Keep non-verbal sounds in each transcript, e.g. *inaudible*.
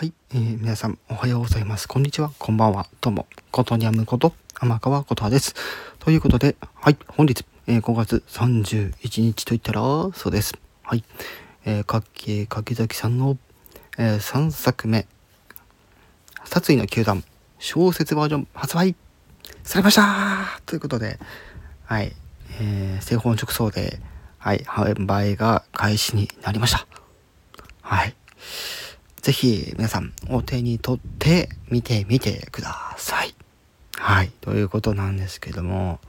はい、えー、皆さんおはようございます。こんにちは、こんばんは、どうも、ことにゃむこと、天川ことはです。ということで、はい、本日、えー、5月31日といったら、そうです。はい、えー、かっけ柿崎さんの、えー、3作目、殺意の球団、小説バージョン発売されましたということで、はい、えー、製本直送で、はい、販売が開始になりました。はい。ぜひ皆さんお手に取って見てみてください。はい。ということなんですけども、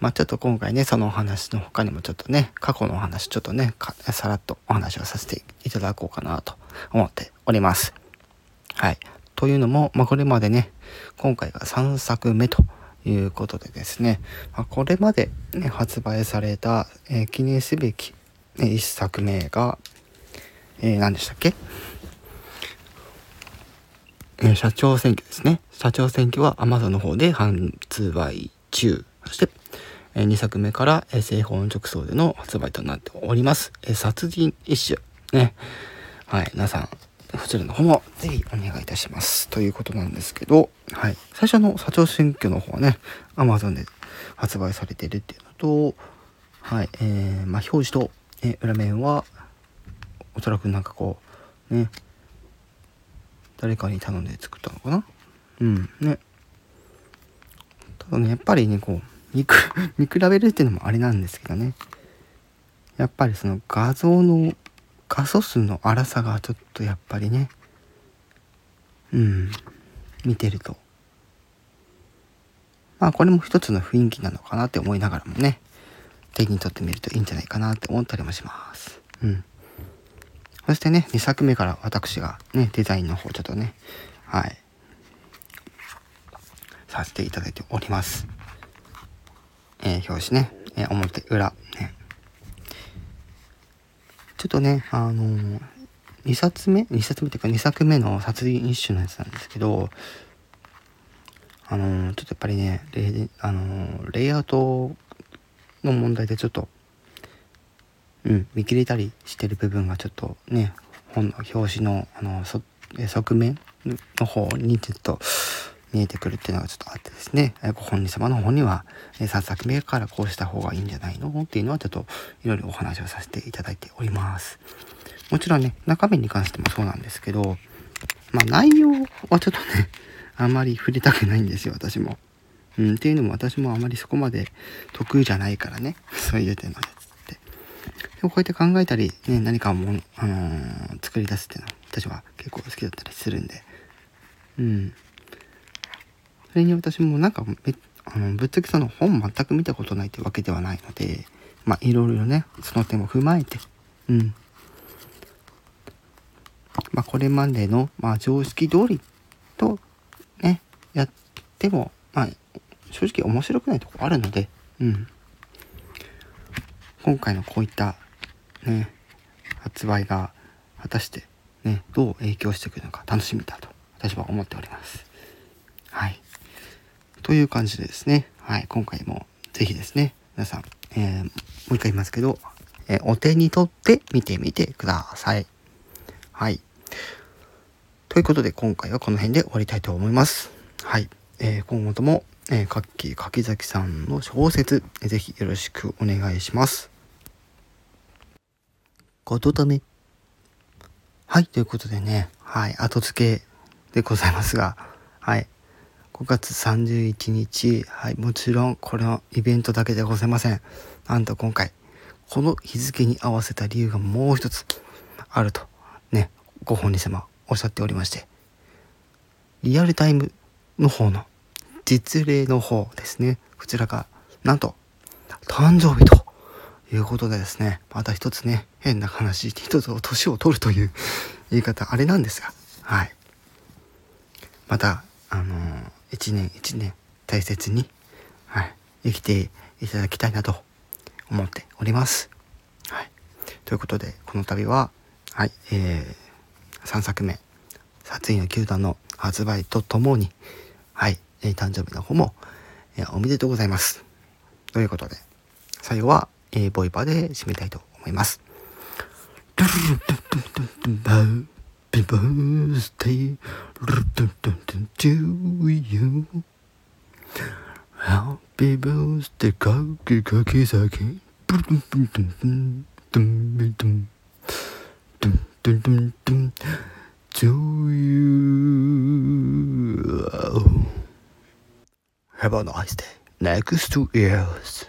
まあちょっと今回ね、そのお話の他にもちょっとね、過去のお話ちょっとね、さらっとお話をさせていただこうかなと思っております。はい。というのも、まあこれまでね、今回が3作目ということでですね、まあ、これまで、ね、発売された、えー、記念すべき、ね、1作目が、えー、何でしたっけ？えー、社長選挙ですね。社長選挙は Amazon の方で発売中。そして、えー、2作目から、えー、製本直送での発売となっております。えー、殺人一種。ね。はい。皆さん、こちらの方もぜひお願いいたします。ということなんですけど、はい。最初の社長選挙の方はね、Amazon で発売されているっていうのと、はい。えー、まあ、表示と、えー、裏面は、おそらくなんかこう、ね、誰かに頼んで作ったのかな？うん。ね。ただねやっぱりねこう見 *laughs* 見比べるっていうのもあれなんですけどね。やっぱりその画像の画素数の粗さがちょっとやっぱりね。うん。見てると。まあこれも一つの雰囲気なのかなって思いながらもね。手に取ってみるといいんじゃないかなって思ったりもします。うんそしてね、2作目から私がね、デザインの方ちょっとね、はい、させていただいております。えー、表紙ね、えー、表、裏、ね。ちょっとね、あのー、2冊目 ?2 冊目っていうか2作目の殺人一種のやつなんですけど、あのー、ちょっとやっぱりね、レあの、レイアウトの問題でちょっとうん、見切れたりしてる部分がちょっとね本の表紙のあの側面の方にちょっと見えてくるっていうのがちょっとあってですね。ご本人様の方には3作目からこうした方がいいんじゃないのっていうのはちょっといろいろお話をさせていただいております。もちろんね中身に関してもそうなんですけどまあ内容はちょっとね *laughs* あんまり触れたくないんですよ私も。うん、っていうのも私もあまりそこまで得意じゃないからね *laughs* そういう点のやつでもこうやって考えたり、ね、何かも、あのー、作り出すっていうのは私は結構好きだったりするんで、うん。それに私もなんかあのぶっつけその本全く見たことないってわけではないので、まあいろいろね、その点も踏まえて、うん。まあこれまでの、まあ、常識通りとね、やっても、まあ正直面白くないとこあるので、うん。今回のこういったね、発売が果たしてね、どう影響してくるのか楽しみだと私は思っております。はい。という感じでですね、はい、今回もぜひですね、皆さん、えー、もう一回言いますけど、えー、お手に取って見てみてください。はい。ということで今回はこの辺で終わりたいと思います。はい。えー、今後とも、えー、かっき柿崎さんの小説、えー、ぜひよろしくお願いします。ことため。はい、ということでね、はい、後付けでございますが、はい、5月31日、はい、もちろんこれのイベントだけでございません。なんと今回、この日付に合わせた理由がもう一つあると、ね、ご本人様おっしゃっておりまして、リアルタイムの方の実例の方ですね、こちらが、なんと、誕生日ということでですね、また一つね、変な話、一つ年を取るという *laughs* 言い方、あれなんですが、はい。また、あのー、一年一年大切に、はい、生きていただきたいなと思っております。はい。ということで、この度は、はい、えー、3作目、殺意の球団の発売とともに、はい、え、誕生日の方も、えー、おめでとうございます。ということで、最後は、えー、ボイパで締めたいと思います。Happy birthday to you Happy birthday かきかき先ブルンブンブンブンドンドンドンドンドンドンドン to you Have a nice day next two years